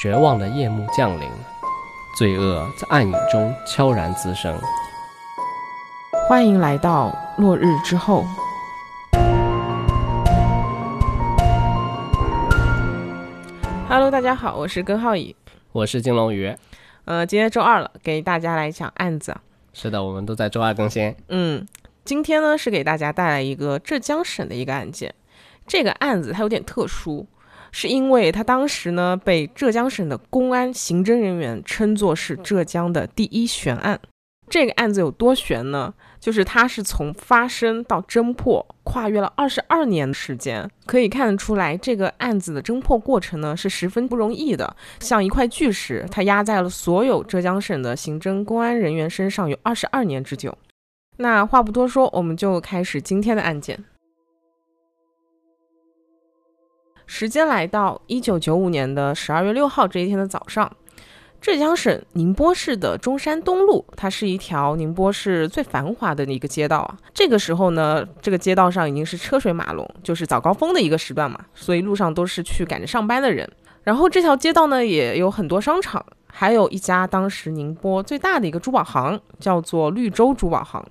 绝望的夜幕降临，罪恶在暗影中悄然滋生。欢迎来到落日之后。Hello，大家好，我是根浩乙，我是金龙鱼。呃，今天周二了，给大家来讲案子。是的，我们都在周二更新。嗯，今天呢是给大家带来一个浙江省的一个案件。这个案子它有点特殊，是因为他当时呢被浙江省的公安刑侦人员称作是浙江的第一悬案。这个案子有多悬呢？就是它是从发生到侦破跨越了二十二年的时间，可以看得出来，这个案子的侦破过程呢是十分不容易的，像一块巨石，它压在了所有浙江省的刑侦公安人员身上有二十二年之久。那话不多说，我们就开始今天的案件。时间来到一九九五年的十二月六号这一天的早上。浙江省宁波市的中山东路，它是一条宁波市最繁华的一个街道啊。这个时候呢，这个街道上已经是车水马龙，就是早高峰的一个时段嘛，所以路上都是去赶着上班的人。然后这条街道呢，也有很多商场，还有一家当时宁波最大的一个珠宝行，叫做绿洲珠宝行。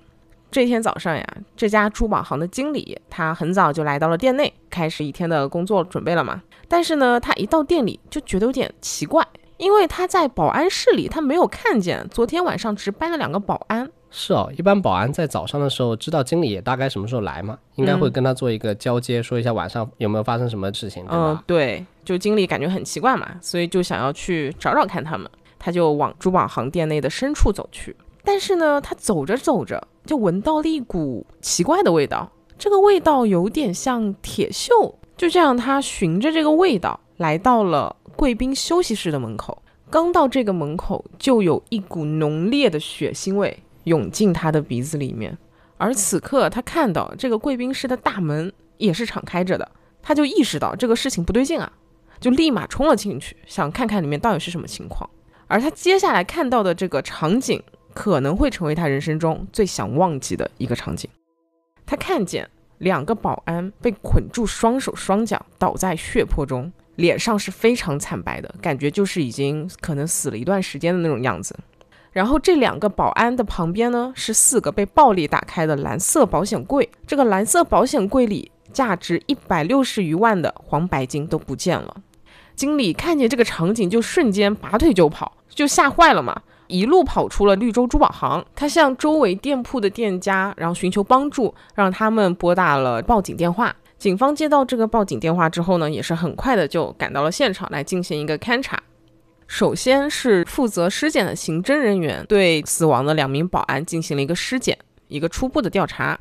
这天早上呀，这家珠宝行的经理他很早就来到了店内，开始一天的工作准备了嘛。但是呢，他一到店里就觉得有点奇怪。因为他在保安室里，他没有看见昨天晚上值班的两个保安。是哦，一般保安在早上的时候知道经理也大概什么时候来嘛，应该会跟他做一个交接，说一下晚上有没有发生什么事情，对吧？嗯，对，就经理感觉很奇怪嘛，所以就想要去找找看他们，他就往珠宝行店内的深处走去。但是呢，他走着走着就闻到了一股奇怪的味道，这个味道有点像铁锈。就这样，他循着这个味道来到了。贵宾休息室的门口，刚到这个门口，就有一股浓烈的血腥味涌进他的鼻子里面。而此刻，他看到这个贵宾室的大门也是敞开着的，他就意识到这个事情不对劲啊，就立马冲了进去，想看看里面到底是什么情况。而他接下来看到的这个场景，可能会成为他人生中最想忘记的一个场景。他看见两个保安被捆住双手双脚，倒在血泊中。脸上是非常惨白的，感觉就是已经可能死了一段时间的那种样子。然后这两个保安的旁边呢，是四个被暴力打开的蓝色保险柜。这个蓝色保险柜里价值一百六十余万的黄白金都不见了。经理看见这个场景，就瞬间拔腿就跑，就吓坏了嘛，一路跑出了绿洲珠宝行。他向周围店铺的店家，然后寻求帮助，让他们拨打了报警电话。警方接到这个报警电话之后呢，也是很快的就赶到了现场来进行一个勘查。首先是负责尸检的刑侦人员对死亡的两名保安进行了一个尸检，一个初步的调查。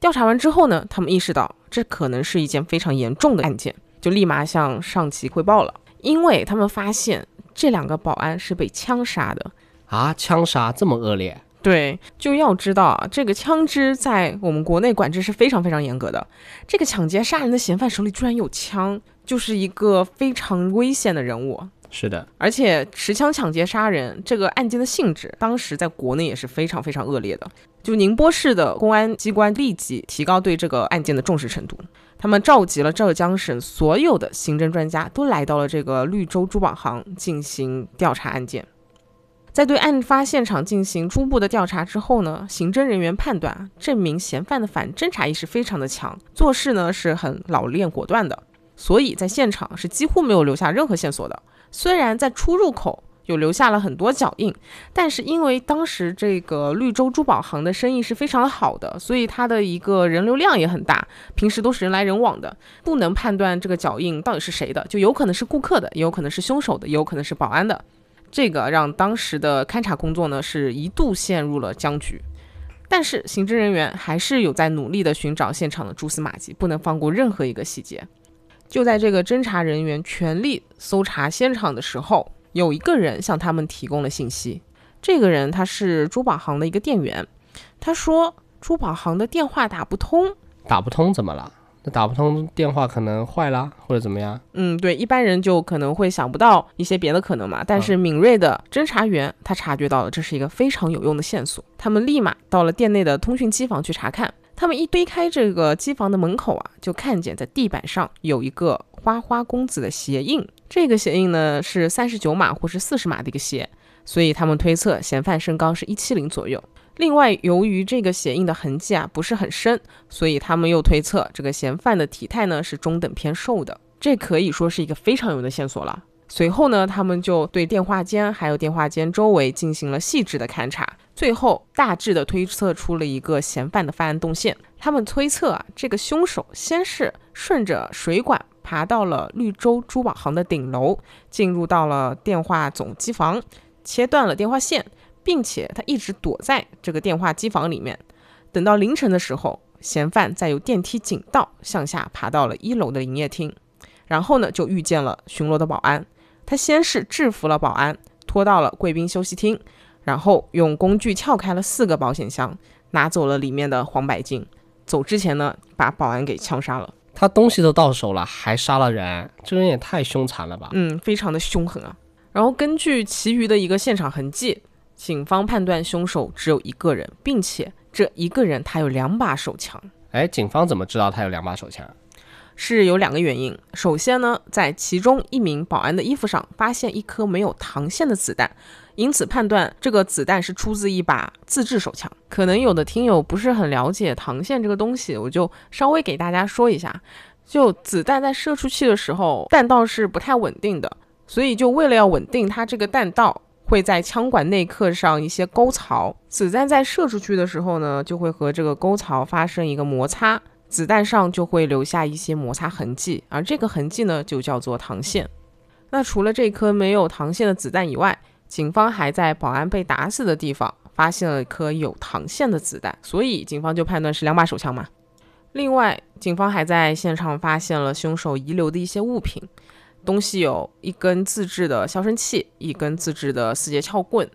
调查完之后呢，他们意识到这可能是一件非常严重的案件，就立马向上级汇报了。因为他们发现这两个保安是被枪杀的啊，枪杀这么恶劣。对，就要知道啊，这个枪支在我们国内管制是非常非常严格的。这个抢劫杀人的嫌犯手里居然有枪，就是一个非常危险的人物。是的，而且持枪抢劫杀人这个案件的性质，当时在国内也是非常非常恶劣的。就宁波市的公安机关立即提高对这个案件的重视程度，他们召集了浙江省所有的刑侦专家，都来到了这个绿洲珠宝行进行调查案件。在对案发现场进行初步的调查之后呢，刑侦人员判断这名嫌犯的反侦查意识非常的强，做事呢是很老练果断的，所以在现场是几乎没有留下任何线索的。虽然在出入口有留下了很多脚印，但是因为当时这个绿洲珠宝行的生意是非常的好的，所以它的一个人流量也很大，平时都是人来人往的，不能判断这个脚印到底是谁的，就有可能是顾客的，也有可能是凶手的，也有可能是保安的。这个让当时的勘查工作呢是一度陷入了僵局，但是刑侦人员还是有在努力的寻找现场的蛛丝马迹，不能放过任何一个细节。就在这个侦查人员全力搜查现场的时候，有一个人向他们提供了信息。这个人他是珠宝行的一个店员，他说珠宝行的电话打不通，打不通怎么了？那打不通电话可能坏啦或者怎么样？嗯，对，一般人就可能会想不到一些别的可能嘛。但是敏锐的侦查员他察觉到了这是一个非常有用的线索，他们立马到了店内的通讯机房去查看。他们一推开这个机房的门口啊，就看见在地板上有一个花花公子的鞋印。这个鞋印呢是三十九码或是四十码的一个鞋，所以他们推测嫌犯身高是一七零左右。另外，由于这个鞋印的痕迹啊不是很深，所以他们又推测这个嫌犯的体态呢是中等偏瘦的。这可以说是一个非常有用的线索了。随后呢，他们就对电话间还有电话间周围进行了细致的勘查，最后大致的推测出了一个嫌犯的犯案动线。他们推测啊，这个凶手先是顺着水管爬到了绿洲珠宝行的顶楼，进入到了电话总机房，切断了电话线，并且他一直躲在这个电话机房里面。等到凌晨的时候，嫌犯再由电梯井道向下爬到了一楼的营业厅。然后呢，就遇见了巡逻的保安。他先是制服了保安，拖到了贵宾休息厅，然后用工具撬开了四个保险箱，拿走了里面的黄白金。走之前呢，把保安给枪杀了。他东西都到手了，还杀了人，这人也太凶残了吧？嗯，非常的凶狠啊。然后根据其余的一个现场痕迹，警方判断凶手只有一个人，并且这一个人他有两把手枪。哎，警方怎么知道他有两把手枪？是有两个原因。首先呢，在其中一名保安的衣服上发现一颗没有膛线的子弹，因此判断这个子弹是出自一把自制手枪。可能有的听友不是很了解膛线这个东西，我就稍微给大家说一下。就子弹在射出去的时候，弹道是不太稳定的，所以就为了要稳定它这个弹道，会在枪管内刻上一些沟槽。子弹在射出去的时候呢，就会和这个沟槽发生一个摩擦。子弹上就会留下一些摩擦痕迹，而这个痕迹呢，就叫做膛线。那除了这颗没有膛线的子弹以外，警方还在保安被打死的地方发现了一颗有膛线的子弹，所以警方就判断是两把手枪嘛。另外，警方还在现场发现了凶手遗留的一些物品，东西有一根自制的消声器，一根自制的四节撬棍，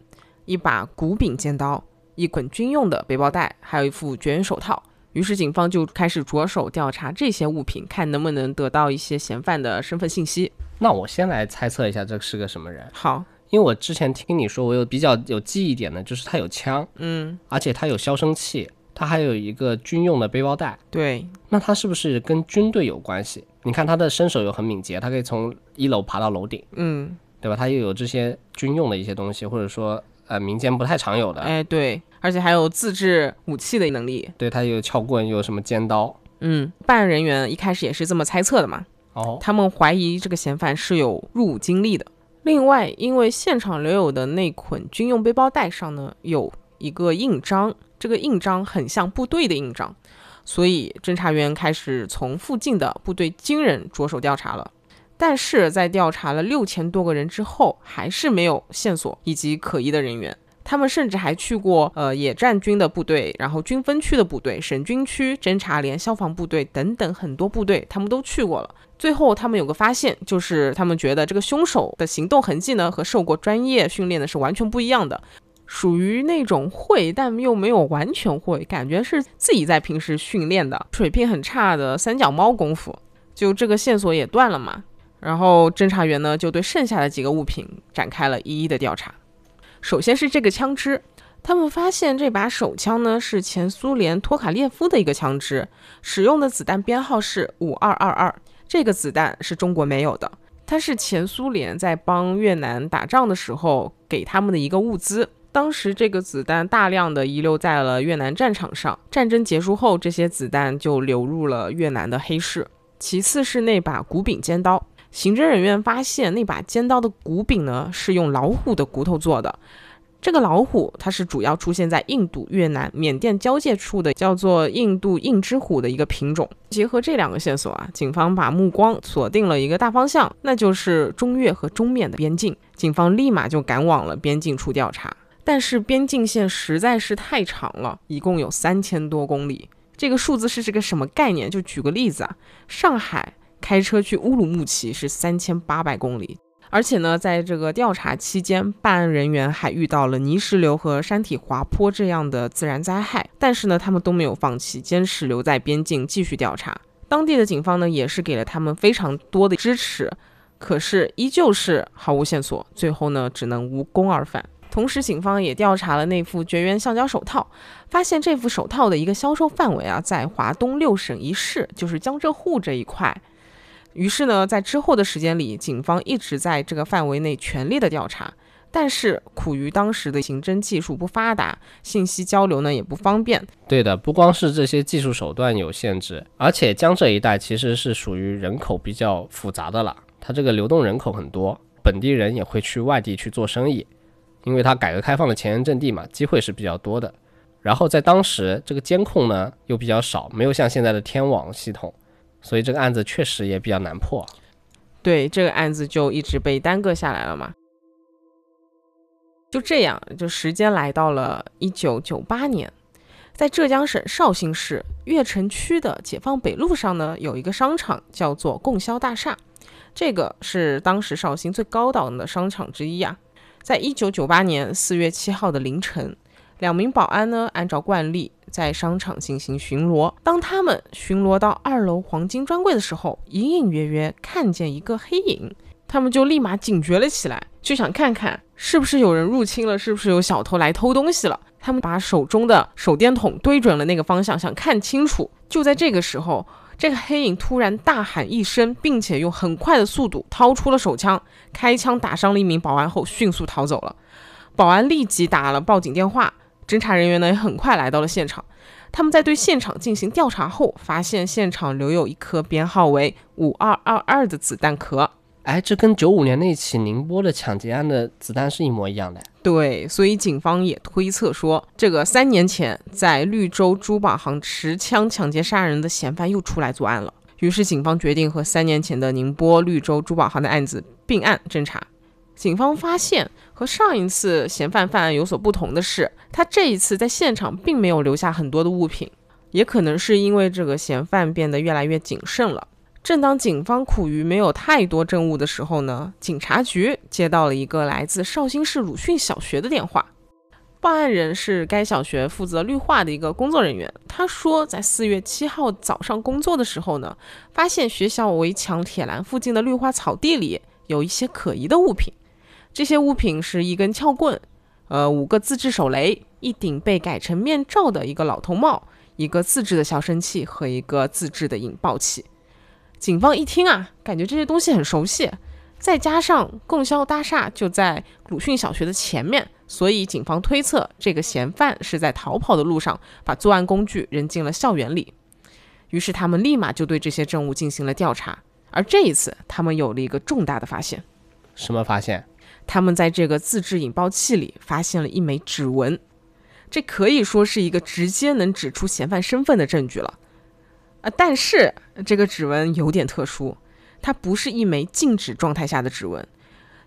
一把骨柄尖刀，一捆军用的背包带，还有一副绝缘手套。于是警方就开始着手调查这些物品，看能不能得到一些嫌犯的身份信息。那我先来猜测一下，这是个什么人？好，因为我之前听你说，我有比较有记忆点的，就是他有枪，嗯，而且他有消声器，他还有一个军用的背包带。对，那他是不是跟军队有关系？你看他的身手又很敏捷，他可以从一楼爬到楼顶，嗯，对吧？他又有这些军用的一些东西，或者说呃民间不太常有的。哎，对。而且还有自制武器的能力，对他有撬棍，有什么尖刀。嗯，办案人员一开始也是这么猜测的嘛。哦，他们怀疑这个嫌犯是有入伍经历的。另外，因为现场留有的那捆军用背包带上呢有一个印章，这个印章很像部队的印章，所以侦查员开始从附近的部队军人着手调查了。但是在调查了六千多个人之后，还是没有线索以及可疑的人员。他们甚至还去过呃野战军的部队，然后军分区的部队、省军区侦察连、消防部队等等很多部队，他们都去过了。最后他们有个发现，就是他们觉得这个凶手的行动痕迹呢和受过专业训练的是完全不一样的，属于那种会但又没有完全会，感觉是自己在平时训练的，水平很差的三脚猫功夫。就这个线索也断了嘛，然后侦查员呢就对剩下的几个物品展开了一一的调查。首先是这个枪支，他们发现这把手枪呢是前苏联托卡列夫的一个枪支，使用的子弹编号是五二二二，这个子弹是中国没有的，它是前苏联在帮越南打仗的时候给他们的一个物资，当时这个子弹大量的遗留在了越南战场上，战争结束后，这些子弹就流入了越南的黑市。其次是那把骨柄尖刀。刑侦人员发现那把尖刀的骨柄呢是用老虎的骨头做的，这个老虎它是主要出现在印度、越南、缅甸交界处的，叫做印度硬之虎的一个品种。结合这两个线索啊，警方把目光锁定了一个大方向，那就是中越和中缅的边境。警方立马就赶往了边境处调查，但是边境线实在是太长了，一共有三千多公里。这个数字是这个什么概念？就举个例子啊，上海。开车去乌鲁木齐是三千八百公里，而且呢，在这个调查期间，办案人员还遇到了泥石流和山体滑坡这样的自然灾害，但是呢，他们都没有放弃，坚持留在边境继续调查。当地的警方呢，也是给了他们非常多的支持，可是依旧是毫无线索，最后呢，只能无功而返。同时，警方也调查了那副绝缘橡胶手套，发现这副手套的一个销售范围啊，在华东六省一市，就是江浙沪这一块。于是呢，在之后的时间里，警方一直在这个范围内全力的调查。但是苦于当时的刑侦技术不发达，信息交流呢也不方便。对的，不光是这些技术手段有限制，而且江浙一带其实是属于人口比较复杂的了，它这个流动人口很多，本地人也会去外地去做生意，因为它改革开放的前沿阵地嘛，机会是比较多的。然后在当时这个监控呢又比较少，没有像现在的天网系统，所以这个案子确实也比较难破。对，这个案子就一直被耽搁下来了嘛。就这样，就时间来到了一九九八年，在浙江省绍兴市越城区的解放北路上呢，有一个商场叫做供销大厦，这个是当时绍兴最高档的商场之一啊。在一九九八年四月七号的凌晨，两名保安呢，按照惯例在商场进行巡逻。当他们巡逻到二楼黄金专柜的时候，隐隐约约看见一个黑影，他们就立马警觉了起来，就想看看。是不是有人入侵了？是不是有小偷来偷东西了？他们把手中的手电筒对准了那个方向，想看清楚。就在这个时候，这个黑影突然大喊一声，并且用很快的速度掏出了手枪，开枪打伤了一名保安后，迅速逃走了。保安立即打了报警电话，侦查人员呢也很快来到了现场。他们在对现场进行调查后，发现现场留有一颗编号为五二二二的子弹壳。哎，这跟九五年那起宁波的抢劫案的子弹是一模一样的。对，所以警方也推测说，这个三年前在绿洲珠宝行持枪抢劫杀人的嫌犯又出来作案了。于是警方决定和三年前的宁波绿洲珠宝行的案子并案侦查。警方发现和上一次嫌犯犯案有所不同的是，他这一次在现场并没有留下很多的物品，也可能是因为这个嫌犯变得越来越谨慎了。正当警方苦于没有太多证物的时候呢，警察局接到了一个来自绍兴市鲁迅小学的电话。报案人是该小学负责绿化的一个工作人员。他说，在四月七号早上工作的时候呢，发现学校围墙铁栏附近的绿化草地里有一些可疑的物品。这些物品是一根撬棍，呃，五个自制手雷，一顶被改成面罩的一个老头帽，一个自制的消声器和一个自制的引爆器。警方一听啊，感觉这些东西很熟悉，再加上供销大厦就在鲁迅小学的前面，所以警方推测这个嫌犯是在逃跑的路上把作案工具扔进了校园里。于是他们立马就对这些证物进行了调查，而这一次他们有了一个重大的发现。什么发现？他们在这个自制引爆器里发现了一枚指纹，这可以说是一个直接能指出嫌犯身份的证据了。但是这个指纹有点特殊，它不是一枚静止状态下的指纹，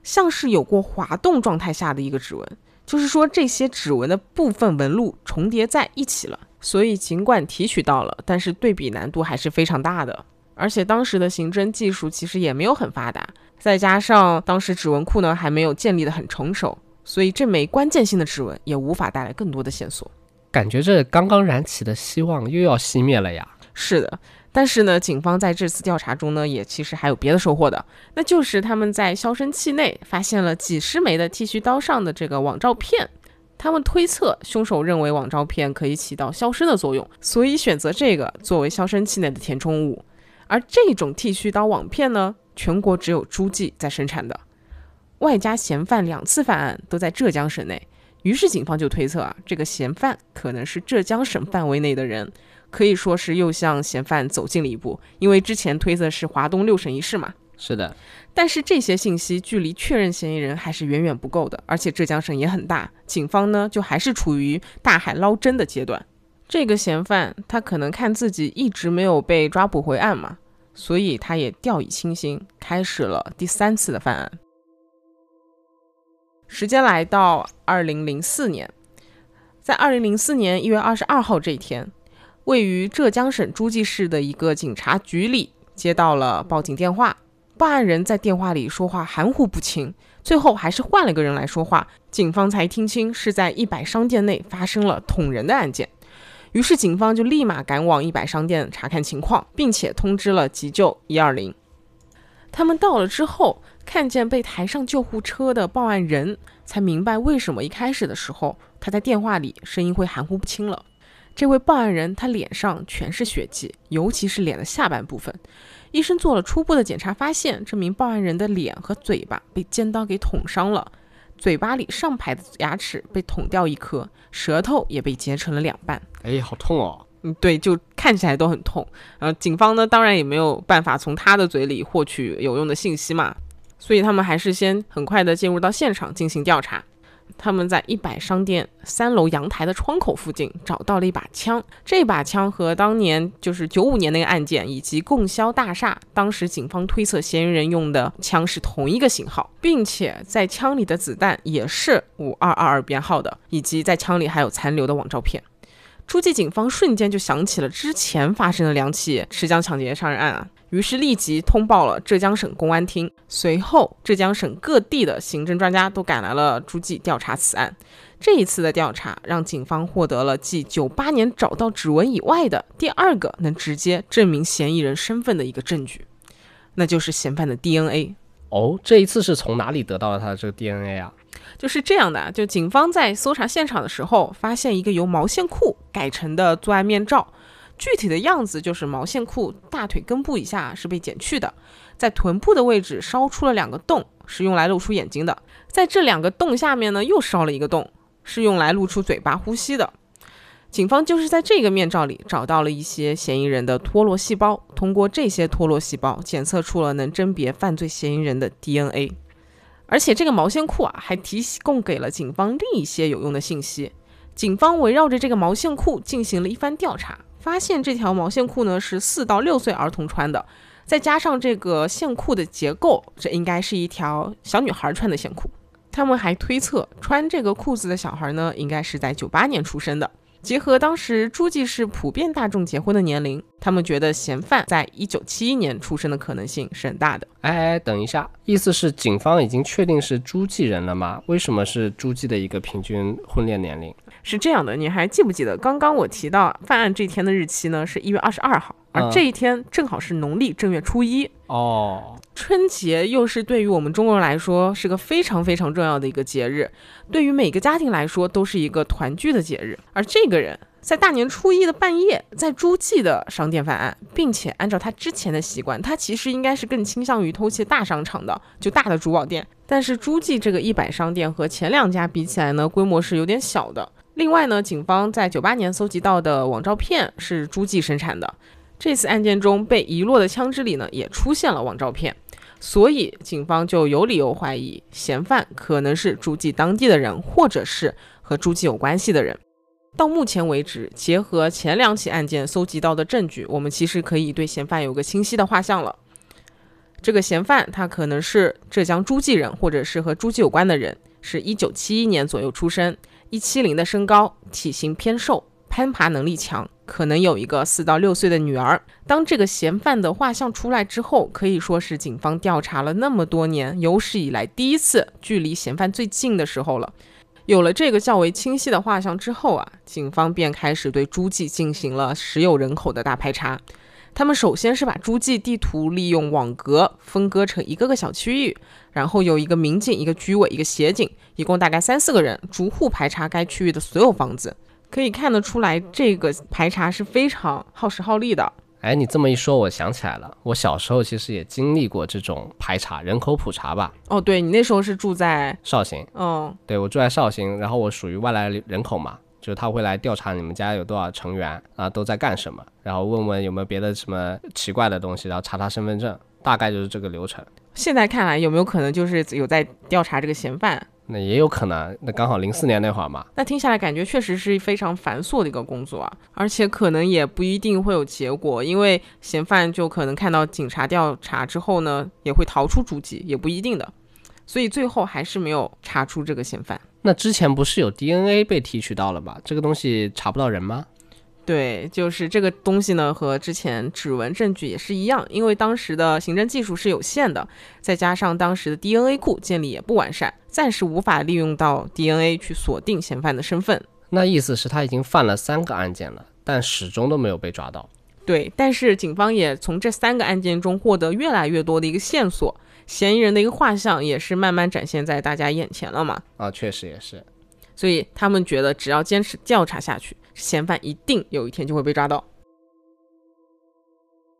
像是有过滑动状态下的一个指纹。就是说，这些指纹的部分纹路重叠在一起了。所以，尽管提取到了，但是对比难度还是非常大的。而且当时的刑侦技术其实也没有很发达，再加上当时指纹库呢还没有建立的很成熟，所以这枚关键性的指纹也无法带来更多的线索。感觉这刚刚燃起的希望又要熄灭了呀。是的，但是呢，警方在这次调查中呢，也其实还有别的收获的，那就是他们在消声器内发现了几十枚的剃须刀上的这个网照片。他们推测凶手认为网照片可以起到消声的作用，所以选择这个作为消声器内的填充物。而这种剃须刀网片呢，全国只有诸暨在生产的，外加嫌犯两次犯案都在浙江省内，于是警方就推测啊，这个嫌犯可能是浙江省范围内的人。可以说是又向嫌犯走近了一步，因为之前推测是华东六省一市嘛。是的，但是这些信息距离确认嫌疑人还是远远不够的，而且浙江省也很大，警方呢就还是处于大海捞针的阶段。这个嫌犯他可能看自己一直没有被抓捕回案嘛，所以他也掉以轻心，开始了第三次的犯案。时间来到二零零四年，在二零零四年一月二十二号这一天。位于浙江省诸暨市的一个警察局里接到了报警电话，报案人在电话里说话含糊不清，最后还是换了个人来说话，警方才听清是在一百商店内发生了捅人的案件。于是警方就立马赶往一百商店查看情况，并且通知了急救一二零。他们到了之后，看见被抬上救护车的报案人，才明白为什么一开始的时候他在电话里声音会含糊不清了。这位报案人他脸上全是血迹，尤其是脸的下半部分。医生做了初步的检查，发现这名报案人的脸和嘴巴被尖刀给捅伤了，嘴巴里上排的牙齿被捅掉一颗，舌头也被截成了两半。哎，好痛哦！嗯，对，就看起来都很痛。呃，警方呢，当然也没有办法从他的嘴里获取有用的信息嘛，所以他们还是先很快的进入到现场进行调查。他们在一百商店三楼阳台的窗口附近找到了一把枪，这把枪和当年就是九五年那个案件以及供销大厦当时警方推测嫌疑人用的枪是同一个型号，并且在枪里的子弹也是五二二二编号的，以及在枪里还有残留的网照片。诸暨警方瞬间就想起了之前发生的两起持枪抢劫杀人案啊，于是立即通报了浙江省公安厅。随后，浙江省各地的刑侦专家都赶来了诸暨调查此案。这一次的调查让警方获得了继九八年找到指纹以外的第二个能直接证明嫌疑人身份的一个证据，那就是嫌犯的 DNA。哦，这一次是从哪里得到了他的这个 DNA 啊？就是这样的，就警方在搜查现场的时候，发现一个由毛线裤改成的作案面罩，具体的样子就是毛线裤大腿根部以下是被剪去的，在臀部的位置烧出了两个洞，是用来露出眼睛的，在这两个洞下面呢又烧了一个洞，是用来露出嘴巴呼吸的。警方就是在这个面罩里找到了一些嫌疑人的脱落细胞，通过这些脱落细胞检测出了能甄别犯罪嫌疑人的 DNA。而且这个毛线裤啊，还提供给了警方另一些有用的信息。警方围绕着这个毛线裤进行了一番调查，发现这条毛线裤呢是四到六岁儿童穿的，再加上这个线裤的结构，这应该是一条小女孩穿的线裤。他们还推测，穿这个裤子的小孩呢，应该是在九八年出生的。结合当时诸暨市普遍大众结婚的年龄，他们觉得嫌犯在一九七一年出生的可能性是很大的。哎，等一下，意思是警方已经确定是诸暨人了吗？为什么是诸暨的一个平均婚恋年龄？是这样的，你还记不记得刚刚我提到犯案这天的日期呢？是一月二十二号，而这一天正好是农历正月初一。哦，春节又是对于我们中国人来说是个非常非常重要的一个节日，对于每个家庭来说都是一个团聚的节日。而这个人在大年初一的半夜在诸暨的商店犯案，并且按照他之前的习惯，他其实应该是更倾向于偷窃大商场的，就大的珠宝店。但是诸暨这个一百商店和前两家比起来呢，规模是有点小的。另外呢，警方在九八年搜集到的网照片是诸暨生产的。这次案件中被遗落的枪支里呢，也出现了网照片，所以警方就有理由怀疑嫌犯可能是诸暨当地的人，或者是和诸暨有关系的人。到目前为止，结合前两起案件搜集到的证据，我们其实可以对嫌犯有个清晰的画像了。这个嫌犯他可能是浙江诸暨人，或者是和诸暨有关的人，是一九七一年左右出生，一七零的身高，体型偏瘦，攀爬能力强。可能有一个四到六岁的女儿。当这个嫌犯的画像出来之后，可以说是警方调查了那么多年有史以来第一次距离嫌犯最近的时候了。有了这个较为清晰的画像之后啊，警方便开始对诸暨进行了实有人口的大排查。他们首先是把诸暨地图利用网格分割成一个个小区域，然后有一个民警、一个居委、一个协警，一共大概三四个人，逐户排查该区域的所有房子。可以看得出来，这个排查是非常耗时耗力的。哎，你这么一说，我想起来了，我小时候其实也经历过这种排查，人口普查吧。哦，对你那时候是住在绍兴，嗯，对我住在绍兴，然后我属于外来人口嘛，就是他会来调查你们家有多少成员啊，都在干什么，然后问问有没有别的什么奇怪的东西，然后查查身份证，大概就是这个流程。现在看来，有没有可能就是有在调查这个嫌犯？那也有可能，那刚好零四年那会儿嘛。那听下来感觉确实是非常繁琐的一个工作啊，而且可能也不一定会有结果，因为嫌犯就可能看到警察调查之后呢，也会逃出诸暨，也不一定的，所以最后还是没有查出这个嫌犯。那之前不是有 DNA 被提取到了吗？这个东西查不到人吗？对，就是这个东西呢，和之前指纹证据也是一样，因为当时的刑侦技术是有限的，再加上当时的 DNA 库建立也不完善，暂时无法利用到 DNA 去锁定嫌犯的身份。那意思是他已经犯了三个案件了，但始终都没有被抓到。对，但是警方也从这三个案件中获得越来越多的一个线索，嫌疑人的一个画像也是慢慢展现在大家眼前了嘛。啊，确实也是。所以他们觉得，只要坚持调查下去，嫌犯一定有一天就会被抓到。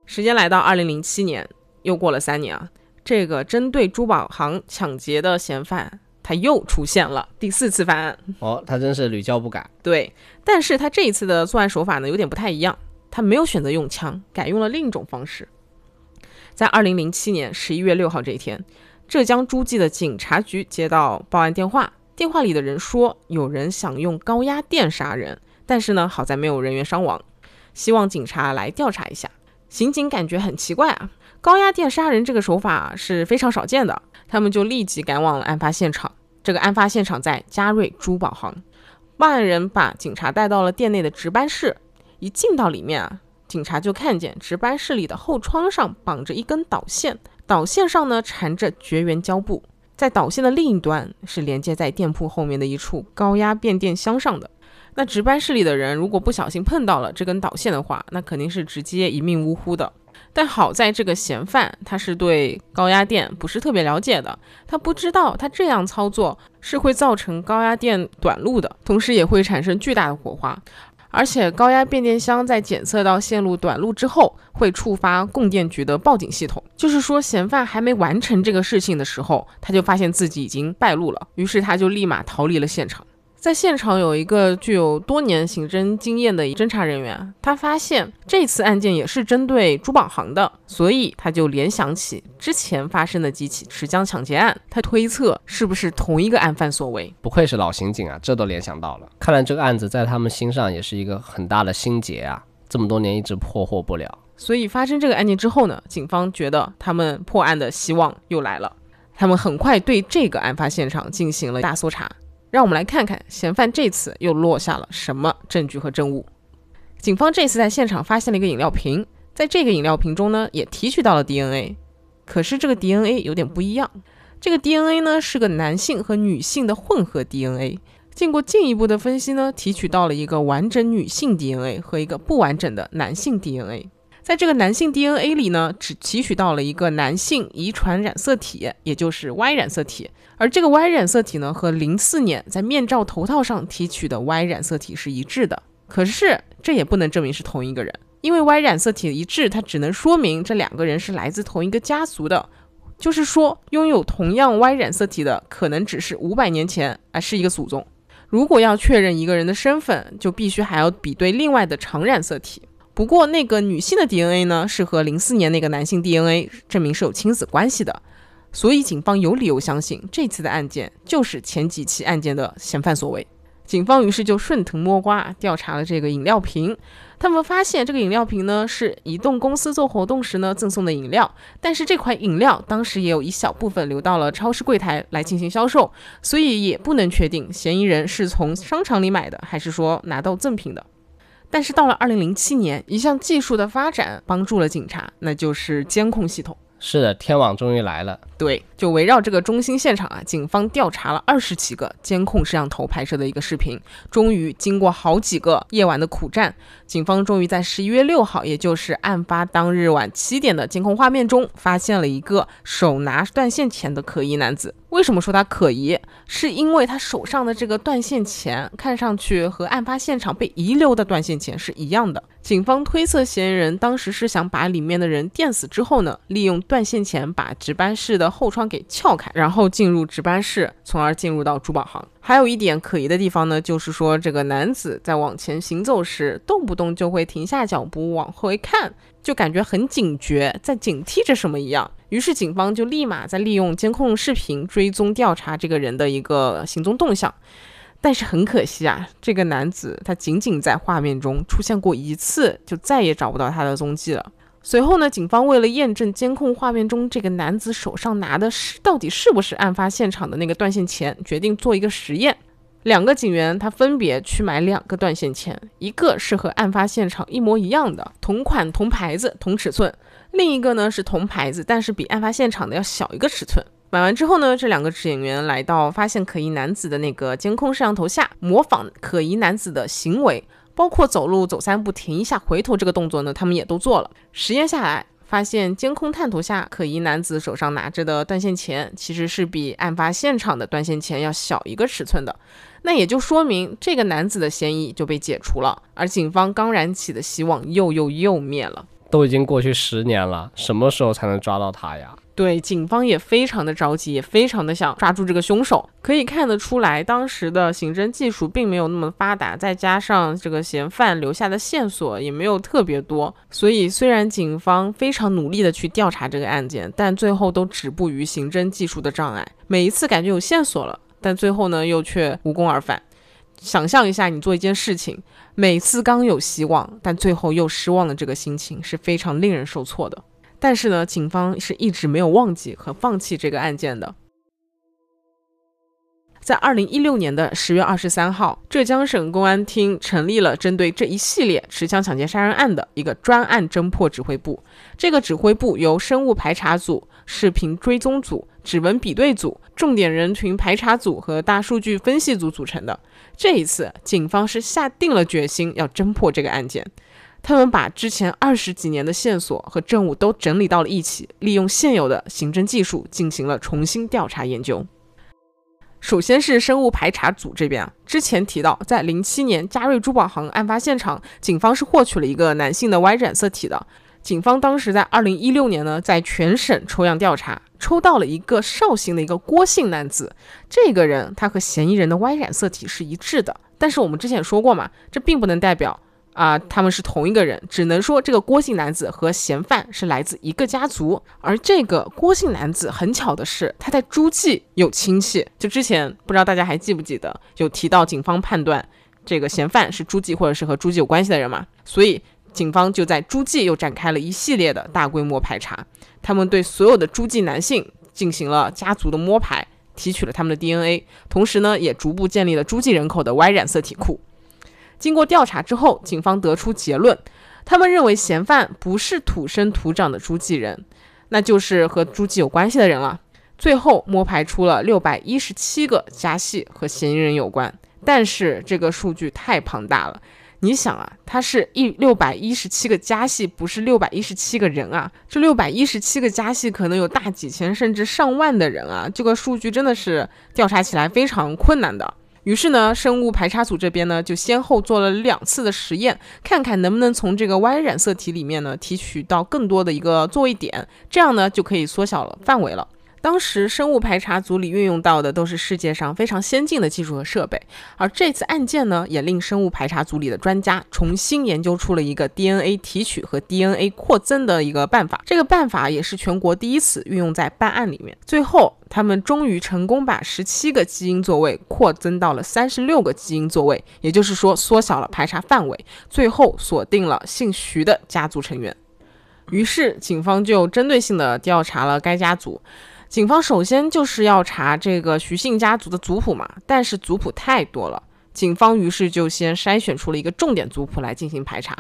时间来到二零零七年，又过了三年啊，这个针对珠宝行抢劫的嫌犯他又出现了，第四次犯案。哦，他真是屡教不改。对，但是他这一次的作案手法呢，有点不太一样，他没有选择用枪，改用了另一种方式。在二零零七年十一月六号这一天，浙江诸暨的警察局接到报案电话。电话里的人说，有人想用高压电杀人，但是呢，好在没有人员伤亡。希望警察来调查一下。刑警感觉很奇怪啊，高压电杀人这个手法是非常少见的。他们就立即赶往了案发现场。这个案发现场在嘉瑞珠宝行。报案人把警察带到了店内的值班室。一进到里面啊，警察就看见值班室里的后窗上绑着一根导线，导线上呢缠着绝缘胶布。在导线的另一端是连接在店铺后面的一处高压变电箱上的。那值班室里的人如果不小心碰到了这根导线的话，那肯定是直接一命呜呼的。但好在这个嫌犯他是对高压电不是特别了解的，他不知道他这样操作是会造成高压电短路的，同时也会产生巨大的火花。而且高压变电箱在检测到线路短路之后，会触发供电局的报警系统。就是说，嫌犯还没完成这个事情的时候，他就发现自己已经败露了，于是他就立马逃离了现场。在现场有一个具有多年刑侦经验的侦查人员，他发现这次案件也是针对珠宝行的，所以他就联想起之前发生的几起持枪抢劫案，他推测是不是同一个案犯所为。不愧是老刑警啊，这都联想到了。看来这个案子在他们心上也是一个很大的心结啊，这么多年一直破获不了。所以发生这个案件之后呢，警方觉得他们破案的希望又来了，他们很快对这个案发现场进行了大搜查。让我们来看看嫌犯这次又落下了什么证据和证物。警方这次在现场发现了一个饮料瓶，在这个饮料瓶中呢，也提取到了 DNA。可是这个 DNA 有点不一样，这个 DNA 呢是个男性和女性的混合 DNA。经过进一步的分析呢，提取到了一个完整女性 DNA 和一个不完整的男性 DNA。在这个男性 DNA 里呢，只提取到了一个男性遗传染色体，也就是 Y 染色体。而这个 Y 染色体呢，和零四年在面罩头套上提取的 Y 染色体是一致的。可是这也不能证明是同一个人，因为 Y 染色体一致，它只能说明这两个人是来自同一个家族的。就是说，拥有同样 Y 染色体的，可能只是五百年前啊是一个祖宗。如果要确认一个人的身份，就必须还要比对另外的常染色体。不过，那个女性的 DNA 呢，是和零四年那个男性 DNA 证明是有亲子关系的，所以警方有理由相信这次的案件就是前几起案件的嫌犯所为。警方于是就顺藤摸瓜调查了这个饮料瓶，他们发现这个饮料瓶呢是移动公司做活动时呢赠送的饮料，但是这款饮料当时也有一小部分流到了超市柜台来进行销售，所以也不能确定嫌疑人是从商场里买的，还是说拿到赠品的。但是到了二零零七年，一项技术的发展帮助了警察，那就是监控系统。是的，天网终于来了。对，就围绕这个中心现场啊，警方调查了二十几个监控摄像头拍摄的一个视频，终于经过好几个夜晚的苦战，警方终于在十一月六号，也就是案发当日晚七点的监控画面中，发现了一个手拿断线钳的可疑男子。为什么说他可疑？是因为他手上的这个断线钳看上去和案发现场被遗留的断线钳是一样的。警方推测，嫌疑人当时是想把里面的人电死之后呢，利用断线钳把值班室的后窗给撬开，然后进入值班室，从而进入到珠宝行。还有一点可疑的地方呢，就是说这个男子在往前行走时，动不动就会停下脚步往回看，就感觉很警觉，在警惕着什么一样。于是警方就立马在利用监控视频追踪调查这个人的一个行踪动向。但是很可惜啊，这个男子他仅仅在画面中出现过一次，就再也找不到他的踪迹了。随后呢，警方为了验证监控画面中这个男子手上拿的是到底是不是案发现场的那个断线钳，决定做一个实验。两个警员他分别去买两个断线钳，一个是和案发现场一模一样的，同款、同牌子、同尺寸；另一个呢是同牌子，但是比案发现场的要小一个尺寸。买完之后呢，这两个警员来到发现可疑男子的那个监控摄像头下，模仿可疑男子的行为，包括走路走三步停一下回头这个动作呢，他们也都做了。实验下来，发现监控探头下可疑男子手上拿着的断线钳，其实是比案发现场的断线钳要小一个尺寸的。那也就说明这个男子的嫌疑就被解除了，而警方刚燃起的希望又又又灭了。都已经过去十年了，什么时候才能抓到他呀？对，警方也非常的着急，也非常的想抓住这个凶手。可以看得出来，当时的刑侦技术并没有那么发达，再加上这个嫌犯留下的线索也没有特别多，所以虽然警方非常努力的去调查这个案件，但最后都止步于刑侦技术的障碍。每一次感觉有线索了，但最后呢又却无功而返。想象一下，你做一件事情，每次刚有希望，但最后又失望的这个心情是非常令人受挫的。但是呢，警方是一直没有忘记和放弃这个案件的。在二零一六年的十月二十三号，浙江省公安厅成立了针对这一系列持枪抢劫杀人案的一个专案侦破指挥部。这个指挥部由生物排查组、视频追踪组、指纹比对组、重点人群排查组和大数据分析组组成的。这一次，警方是下定了决心要侦破这个案件。他们把之前二十几年的线索和证物都整理到了一起，利用现有的刑侦技术进行了重新调查研究。首先是生物排查组这边啊，之前提到，在零七年嘉瑞珠宝行案发现场，警方是获取了一个男性的 Y 染色体的。警方当时在二零一六年呢，在全省抽样调查，抽到了一个绍兴的一个郭姓男子。这个人他和嫌疑人的 Y 染色体是一致的，但是我们之前也说过嘛，这并不能代表。啊，他们是同一个人，只能说这个郭姓男子和嫌犯是来自一个家族。而这个郭姓男子很巧的是，他在诸暨有亲戚。就之前不知道大家还记不记得，有提到警方判断这个嫌犯是诸暨或者是和诸暨有关系的人嘛？所以警方就在诸暨又展开了一系列的大规模排查，他们对所有的诸暨男性进行了家族的摸排，提取了他们的 DNA，同时呢，也逐步建立了诸暨人口的 Y 染色体库。经过调查之后，警方得出结论，他们认为嫌犯不是土生土长的诸暨人，那就是和诸暨有关系的人了。最后摸排出了六百一十七个家系和嫌疑人有关，但是这个数据太庞大了。你想啊，他是一六百一十七个家系，不是六百一十七个人啊。这六百一十七个家系可能有大几千甚至上万的人啊，这个数据真的是调查起来非常困难的。于是呢，生物排查组这边呢，就先后做了两次的实验，看看能不能从这个 Y 染色体里面呢提取到更多的一个座位点，这样呢就可以缩小了范围了。当时生物排查组里运用到的都是世界上非常先进的技术和设备，而这次案件呢，也令生物排查组里的专家重新研究出了一个 DNA 提取和 DNA 扩增的一个办法。这个办法也是全国第一次运用在办案里面。最后，他们终于成功把十七个基因座位扩增到了三十六个基因座位，也就是说缩小了排查范围，最后锁定了姓徐的家族成员。于是，警方就针对性的调查了该家族。警方首先就是要查这个徐姓家族的族谱嘛，但是族谱太多了，警方于是就先筛选出了一个重点族谱来进行排查。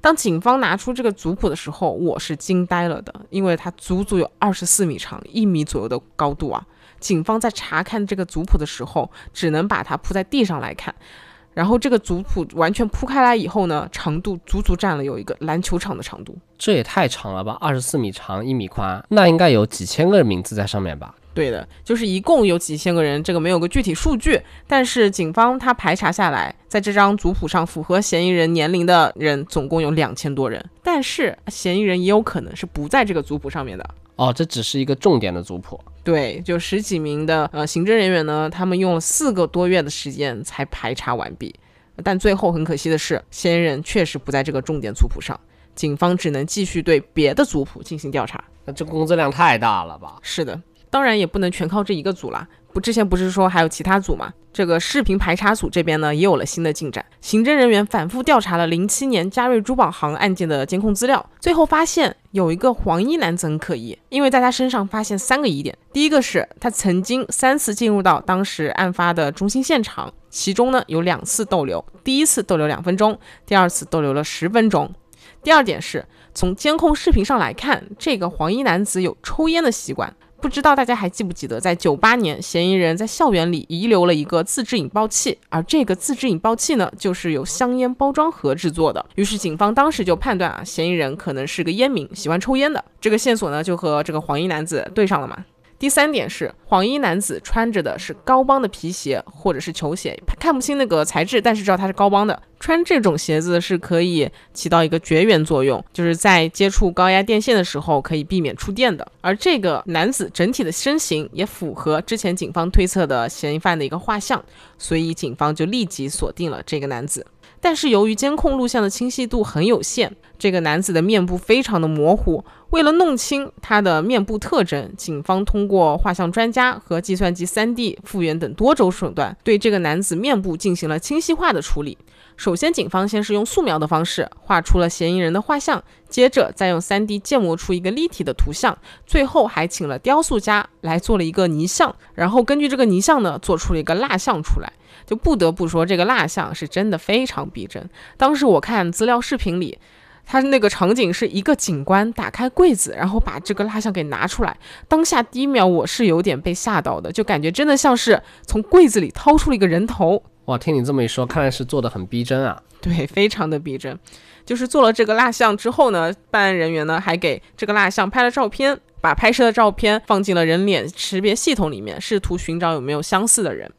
当警方拿出这个族谱的时候，我是惊呆了的，因为它足足有二十四米长，一米左右的高度啊！警方在查看这个族谱的时候，只能把它铺在地上来看。然后这个族谱完全铺开来以后呢，长度足足占了有一个篮球场的长度，这也太长了吧！二十四米长，一米宽，那应该有几千个名字在上面吧？对的，就是一共有几千个人，这个没有个具体数据，但是警方他排查下来，在这张族谱上符合嫌疑人年龄的人总共有两千多人，但是嫌疑人也有可能是不在这个族谱上面的。哦，这只是一个重点的族谱。对，就十几名的呃刑侦人员呢，他们用了四个多月的时间才排查完毕，但最后很可惜的是，嫌疑人确实不在这个重点族谱上，警方只能继续对别的族谱进行调查。那这工作量太大了吧？是的。当然也不能全靠这一个组啦。不，之前不是说还有其他组吗？这个视频排查组这边呢，也有了新的进展。刑侦人员反复调查了零七年嘉瑞珠宝行案件的监控资料，最后发现有一个黄衣男子很可疑，因为在他身上发现三个疑点。第一个是他曾经三次进入到当时案发的中心现场，其中呢有两次逗留，第一次逗留两分钟，第二次逗留了十分钟。第二点是从监控视频上来看，这个黄衣男子有抽烟的习惯。不知道大家还记不记得，在九八年，嫌疑人在校园里遗留了一个自制引爆器，而这个自制引爆器呢，就是由香烟包装盒制作的。于是警方当时就判断啊，嫌疑人可能是个烟民，喜欢抽烟的。这个线索呢，就和这个黄衣男子对上了嘛。第三点是，黄衣男子穿着的是高帮的皮鞋或者是球鞋，看不清那个材质，但是知道它是高帮的。穿这种鞋子是可以起到一个绝缘作用，就是在接触高压电线的时候可以避免触电的。而这个男子整体的身形也符合之前警方推测的嫌疑犯的一个画像，所以警方就立即锁定了这个男子。但是由于监控录像的清晰度很有限，这个男子的面部非常的模糊。为了弄清他的面部特征，警方通过画像专家和计算机 3D 复原等多种手段，对这个男子面部进行了清晰化的处理。首先，警方先是用素描的方式画出了嫌疑人的画像，接着再用 3D 建模出一个立体的图像，最后还请了雕塑家来做了一个泥像，然后根据这个泥像呢，做出了一个蜡像出来。就不得不说，这个蜡像是真的非常逼真。当时我看资料视频里，他那个场景是一个警官打开柜子，然后把这个蜡像给拿出来。当下第一秒我是有点被吓到的，就感觉真的像是从柜子里掏出了一个人头。哇，听你这么一说，看来是做的很逼真啊。对，非常的逼真。就是做了这个蜡像之后呢，办案人员呢还给这个蜡像拍了照片，把拍摄的照片放进了人脸识别系统里面，试图寻找有没有相似的人。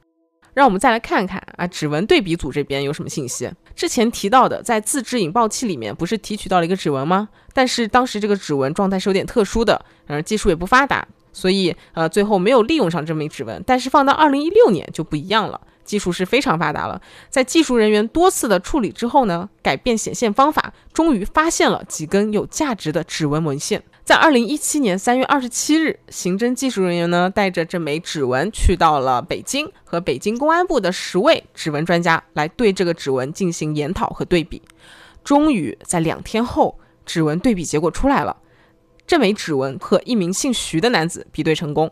让我们再来看看啊，指纹对比组这边有什么信息？之前提到的，在自制引爆器里面不是提取到了一个指纹吗？但是当时这个指纹状态是有点特殊的，呃，技术也不发达，所以呃，最后没有利用上这枚指纹。但是放到二零一六年就不一样了，技术是非常发达了。在技术人员多次的处理之后呢，改变显现方法，终于发现了几根有价值的指纹文献。在二零一七年三月二十七日，刑侦技术人员呢带着这枚指纹去到了北京，和北京公安部的十位指纹专家来对这个指纹进行研讨和对比。终于在两天后，指纹对比结果出来了，这枚指纹和一名姓徐的男子比对成功。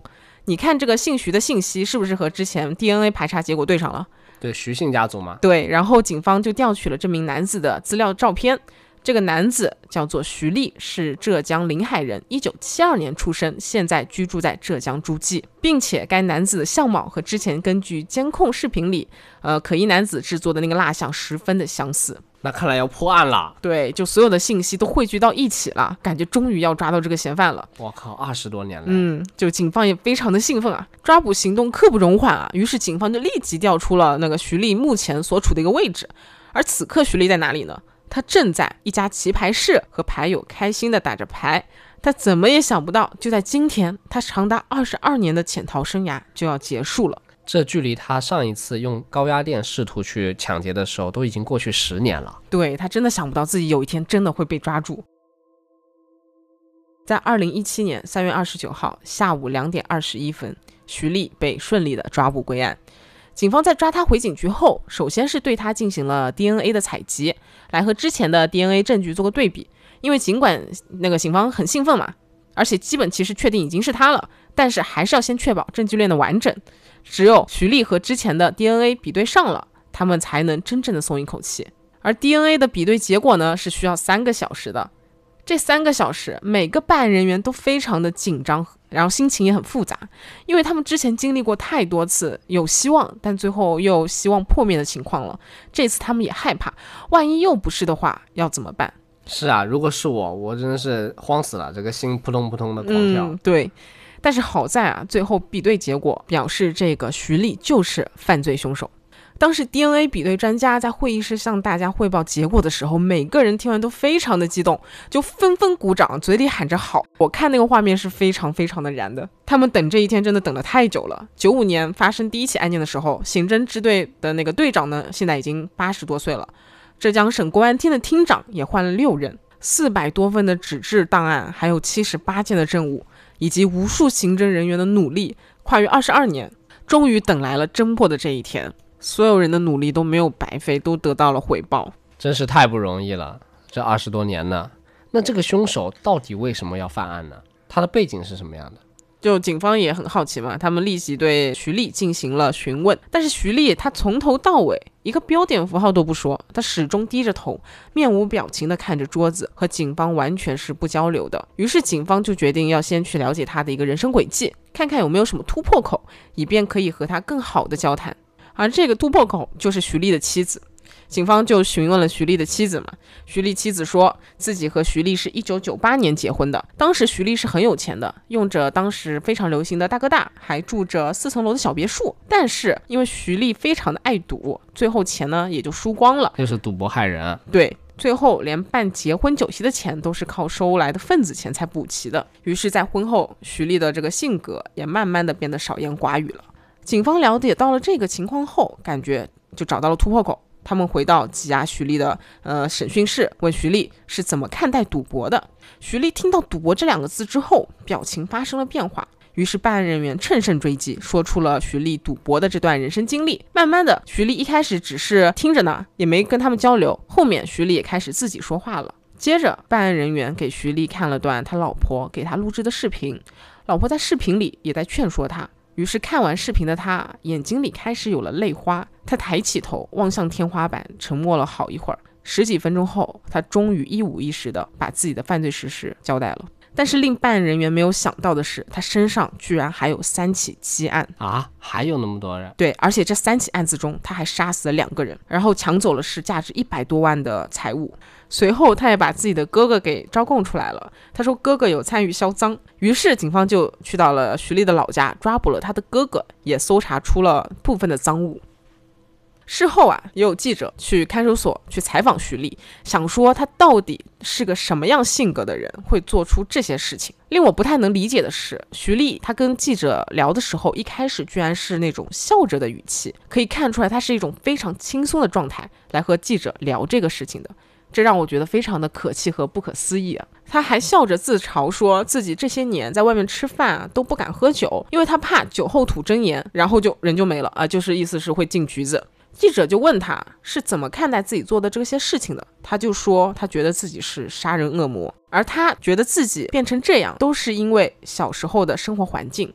你看这个姓徐的信息是不是和之前 DNA 排查结果对上了？对，徐姓家族嘛。对，然后警方就调取了这名男子的资料照片。这个男子叫做徐立，是浙江临海人，一九七二年出生，现在居住在浙江诸暨，并且该男子的相貌和之前根据监控视频里，呃，可疑男子制作的那个蜡像十分的相似。那看来要破案了。对，就所有的信息都汇聚到一起了，感觉终于要抓到这个嫌犯了。我靠，二十多年了。嗯，就警方也非常的兴奋啊，抓捕行动刻不容缓啊。于是警方就立即调出了那个徐丽目前所处的一个位置，而此刻徐丽在哪里呢？他正在一家棋牌室和牌友开心的打着牌，他怎么也想不到，就在今天，他长达二十二年的潜逃生涯就要结束了。这距离他上一次用高压电试图去抢劫的时候，都已经过去十年了。对他真的想不到自己有一天真的会被抓住。在二零一七年三月二十九号下午两点二十一分，徐丽被顺利的抓捕归案。警方在抓他回警局后，首先是对他进行了 DNA 的采集，来和之前的 DNA 证据做个对比。因为尽管那个警方很兴奋嘛，而且基本其实确定已经是他了，但是还是要先确保证据链的完整。只有徐丽和之前的 DNA 比对上了，他们才能真正的松一口气。而 DNA 的比对结果呢，是需要三个小时的。这三个小时，每个办案人员都非常的紧张，然后心情也很复杂，因为他们之前经历过太多次有希望，但最后又希望破灭的情况了。这次他们也害怕，万一又不是的话，要怎么办？是啊，如果是我，我真的是慌死了，这个心扑通扑通的狂跳。嗯，对。但是好在啊，最后比对结果表示这个徐丽就是犯罪凶手。当时 DNA 比对专家在会议室向大家汇报结果的时候，每个人听完都非常的激动，就纷纷鼓掌，嘴里喊着好。我看那个画面是非常非常的燃的。他们等这一天真的等了太久了。九五年发生第一起案件的时候，刑侦支队的那个队长呢，现在已经八十多岁了。浙江省公安厅的厅长也换了六任。四百多份的纸质档案，还有七十八件的证物，以及无数刑侦人员的努力，跨越二十二年，终于等来了侦破的这一天。所有人的努力都没有白费，都得到了回报，真是太不容易了。这二十多年呢，那这个凶手到底为什么要犯案呢？他的背景是什么样的？就警方也很好奇嘛，他们立即对徐丽进行了询问，但是徐丽她从头到尾一个标点符号都不说，她始终低着头，面无表情地看着桌子，和警方完全是不交流的。于是警方就决定要先去了解她的一个人生轨迹，看看有没有什么突破口，以便可以和她更好的交谈。而这个突破口就是徐丽的妻子。警方就询问了徐丽的妻子嘛，徐丽妻子说自己和徐丽是一九九八年结婚的，当时徐丽是很有钱的，用着当时非常流行的大哥大，还住着四层楼的小别墅。但是因为徐丽非常的爱赌，最后钱呢也就输光了，又是赌博害人。对，最后连办结婚酒席的钱都是靠收来的份子钱才补齐的。于是，在婚后，徐丽的这个性格也慢慢的变得少言寡语了。警方了解到了这个情况后，感觉就找到了突破口。他们回到羁押徐丽的呃审讯室，问徐丽是怎么看待赌博的。徐丽听到“赌博”这两个字之后，表情发生了变化。于是办案人员乘胜追击，说出了徐丽赌博的这段人生经历。慢慢的，徐丽一开始只是听着呢，也没跟他们交流。后面徐丽也开始自己说话了。接着，办案人员给徐丽看了段他老婆给他录制的视频，老婆在视频里也在劝说他。于是看完视频的他眼睛里开始有了泪花，他抬起头望向天花板，沉默了好一会儿。十几分钟后，他终于一五一十的把自己的犯罪事实交代了。但是令办案人员没有想到的是，他身上居然还有三起积案啊！还有那么多人？对，而且这三起案子中，他还杀死了两个人，然后抢走了是价值一百多万的财物。随后，他也把自己的哥哥给招供出来了。他说哥哥有参与销赃，于是警方就去到了徐丽的老家，抓捕了他的哥哥，也搜查出了部分的赃物。事后啊，也有记者去看守所去采访徐丽，想说他到底是个什么样性格的人，会做出这些事情。令我不太能理解的是，徐丽她跟记者聊的时候，一开始居然是那种笑着的语气，可以看出来她是一种非常轻松的状态来和记者聊这个事情的。这让我觉得非常的可气和不可思议啊！他还笑着自嘲，说自己这些年在外面吃饭啊都不敢喝酒，因为他怕酒后吐真言，然后就人就没了啊，就是意思是会进局子。记者就问他是怎么看待自己做的这些事情的，他就说他觉得自己是杀人恶魔，而他觉得自己变成这样都是因为小时候的生活环境。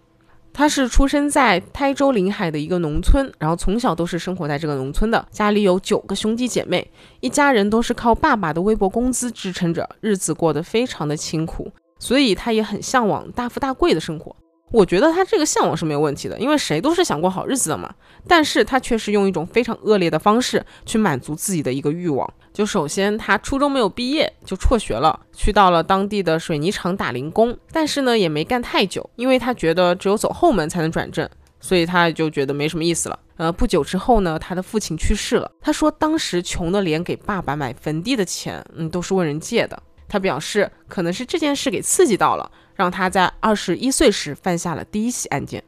他是出生在台州临海的一个农村，然后从小都是生活在这个农村的。家里有九个兄弟姐妹，一家人都是靠爸爸的微薄工资支撑着，日子过得非常的清苦，所以他也很向往大富大贵的生活。我觉得他这个向往是没有问题的，因为谁都是想过好日子的嘛。但是他却是用一种非常恶劣的方式去满足自己的一个欲望。就首先，他初中没有毕业就辍学了，去到了当地的水泥厂打零工。但是呢，也没干太久，因为他觉得只有走后门才能转正，所以他就觉得没什么意思了。呃，不久之后呢，他的父亲去世了。他说当时穷的连给爸爸买坟地的钱，嗯，都是问人借的。他表示，可能是这件事给刺激到了。让他在二十一岁时犯下了第一起案件，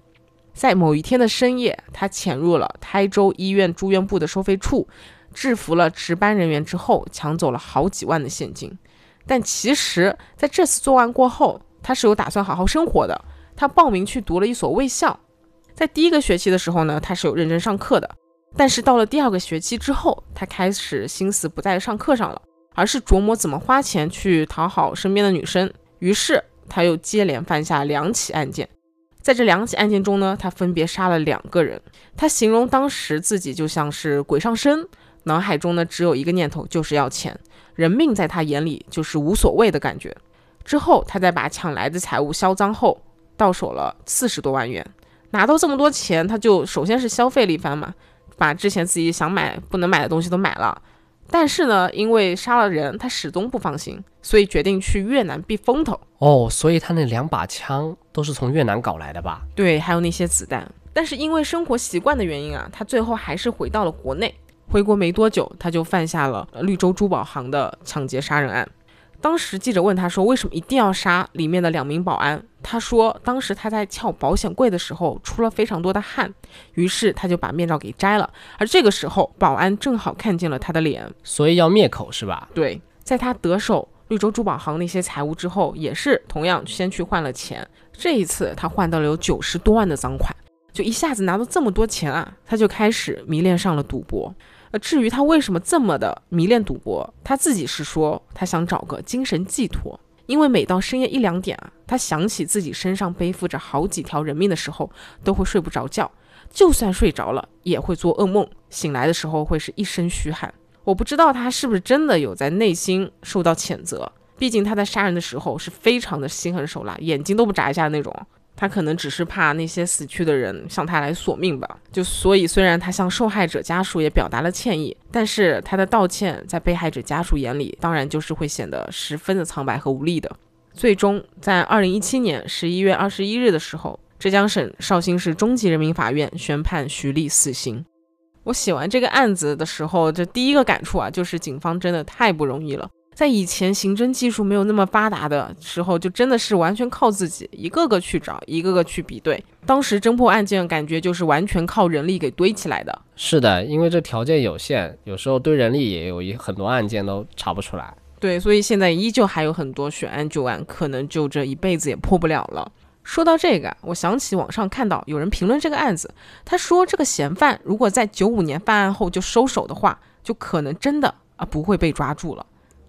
在某一天的深夜，他潜入了台州医院住院部的收费处，制服了值班人员之后，抢走了好几万的现金。但其实，在这次作案过后，他是有打算好好生活的。他报名去读了一所卫校，在第一个学期的时候呢，他是有认真上课的。但是到了第二个学期之后，他开始心思不在上课上了，而是琢磨怎么花钱去讨好身边的女生。于是。他又接连犯下两起案件，在这两起案件中呢，他分别杀了两个人。他形容当时自己就像是鬼上身，脑海中呢只有一个念头，就是要钱，人命在他眼里就是无所谓的感觉。之后，他再把抢来的财物销赃后，到手了四十多万元。拿到这么多钱，他就首先是消费了一番嘛，把之前自己想买不能买的东西都买了。但是呢，因为杀了人，他始终不放心，所以决定去越南避风头。哦，所以他那两把枪都是从越南搞来的吧？对，还有那些子弹。但是因为生活习惯的原因啊，他最后还是回到了国内。回国没多久，他就犯下了绿洲珠宝行的抢劫杀人案。当时记者问他说：“为什么一定要杀里面的两名保安？”他说：“当时他在撬保险柜的时候出了非常多的汗，于是他就把面罩给摘了。而这个时候，保安正好看见了他的脸，所以要灭口是吧？”对，在他得手绿洲珠宝行那些财物之后，也是同样先去换了钱。这一次他换到了有九十多万的赃款，就一下子拿到这么多钱啊，他就开始迷恋上了赌博。至于他为什么这么的迷恋赌博，他自己是说他想找个精神寄托，因为每到深夜一两点啊，他想起自己身上背负着好几条人命的时候，都会睡不着觉。就算睡着了，也会做噩梦，醒来的时候会是一身虚汗。我不知道他是不是真的有在内心受到谴责，毕竟他在杀人的时候是非常的心狠手辣，眼睛都不眨一下的那种。他可能只是怕那些死去的人向他来索命吧。就所以，虽然他向受害者家属也表达了歉意，但是他的道歉在被害者家属眼里，当然就是会显得十分的苍白和无力的。最终，在二零一七年十一月二十一日的时候。浙江省绍兴市中级人民法院宣判徐丽死刑。我写完这个案子的时候，这第一个感触啊，就是警方真的太不容易了。在以前刑侦技术没有那么发达的时候，就真的是完全靠自己，一个个去找，一个个去比对。当时侦破案件，感觉就是完全靠人力给堆起来的。是的，因为这条件有限，有时候堆人力也有一很多案件都查不出来。对，所以现在依旧还有很多悬案旧案，可能就这一辈子也破不了了。说到这个，我想起网上看到有人评论这个案子，他说这个嫌犯如果在九五年犯案后就收手的话，就可能真的啊不会被抓住了。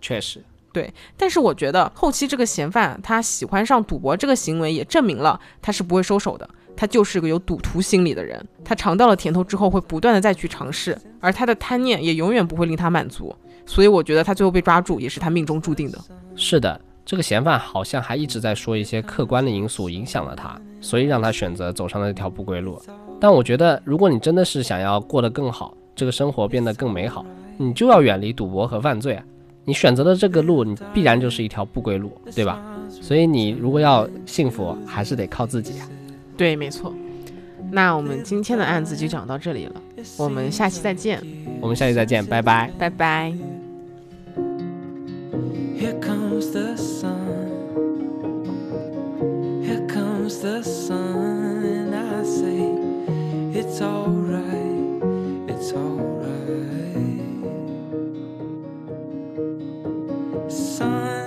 确实，对。但是我觉得后期这个嫌犯他喜欢上赌博这个行为，也证明了他是不会收手的。他就是个有赌徒心理的人，他尝到了甜头之后会不断的再去尝试，而他的贪念也永远不会令他满足。所以我觉得他最后被抓住也是他命中注定的。是的。这个嫌犯好像还一直在说一些客观的因素影响了他，所以让他选择走上了这条不归路。但我觉得，如果你真的是想要过得更好，这个生活变得更美好，你就要远离赌博和犯罪啊！你选择的这个路，你必然就是一条不归路，对吧？所以你如果要幸福，还是得靠自己啊。对，没错。那我们今天的案子就讲到这里了，我们下期再见。我们下期再见，拜拜，拜拜。Here comes the sun. Here comes the sun, and I say, It's alright, it's alright. sun.